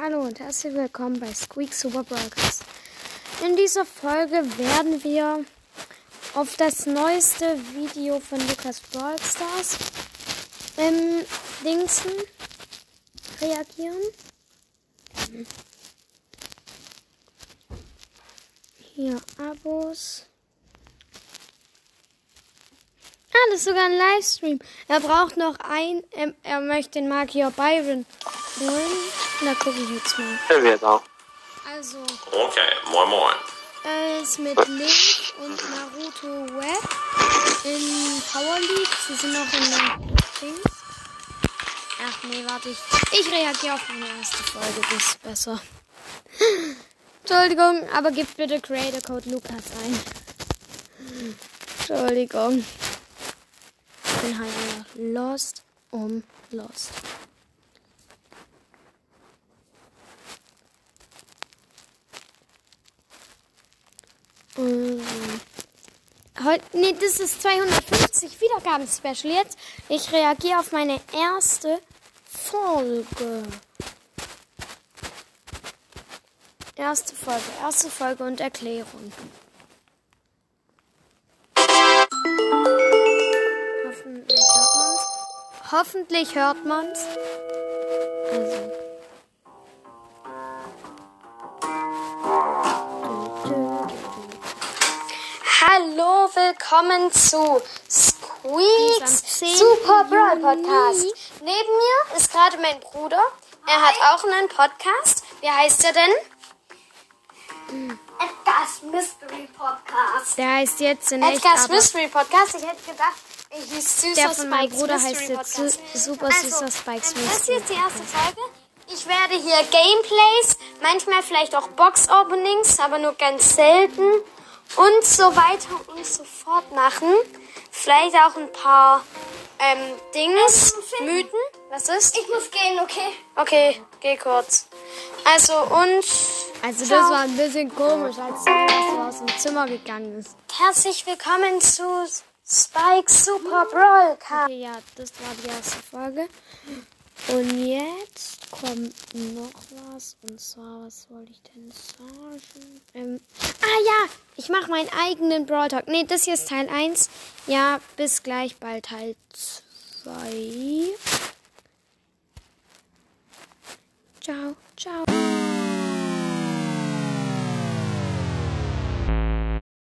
Hallo und herzlich willkommen bei Squeak Super Broadcast. In dieser Folge werden wir auf das neueste Video von Lukas Brawl Stars ähm, Dingsen reagieren. Hier Abos. Ah, das ist sogar ein Livestream. Er braucht noch ein, ähm, er möchte den Magier Byron holen. Na, gucke ich jetzt mal. Er wird auch. Also, Okay, moin moin. er ist mit Link und Naruto Web in Power League. Sie sind noch in den Dings. Ach nee, warte ich. Ich reagiere auf meine erste Folge, das ist besser. Entschuldigung, aber gib bitte Creator Code Lukas ein. Entschuldigung. Bin halt lost um lost. Ähm, Heute, nee, das ist 250 Wiedergaben-Special jetzt. Ich reagiere auf meine erste Folge. Erste Folge, erste Folge und Erklärung. Hoffentlich hört man's. Also. Hallo, willkommen zu Squeaks Diesem 10. Super Brawl. Podcast. Neben mir ist gerade mein Bruder. Er hat auch einen Podcast. Wie heißt er denn? Edgar's Mystery Podcast. Der heißt jetzt in Edgar's Mystery Podcast. Ich hätte gedacht, der von meinem Bruder Mystery heißt jetzt Super Also, Süßer Spikes ähm, Das ist Mystery. jetzt die erste Folge. Ich werde hier Gameplays, manchmal vielleicht auch Box-Openings, aber nur ganz selten und so weiter und so fort machen. Vielleicht auch ein paar ähm, Dings, Mythen. Was ist? Ich muss gehen, okay? Okay, geh kurz. Also und Also das Ciao. war ein bisschen komisch, als so aus dem Zimmer gegangen ist. herzlich willkommen zu Spike's Super Brawl. Okay, ja, das war die erste Folge. Und jetzt kommt noch was. Und zwar, was wollte ich denn sagen? Ähm, ah ja, ich mache meinen eigenen Brawl Talk. Nee, das hier ist Teil 1. Ja, bis gleich bald Teil 2.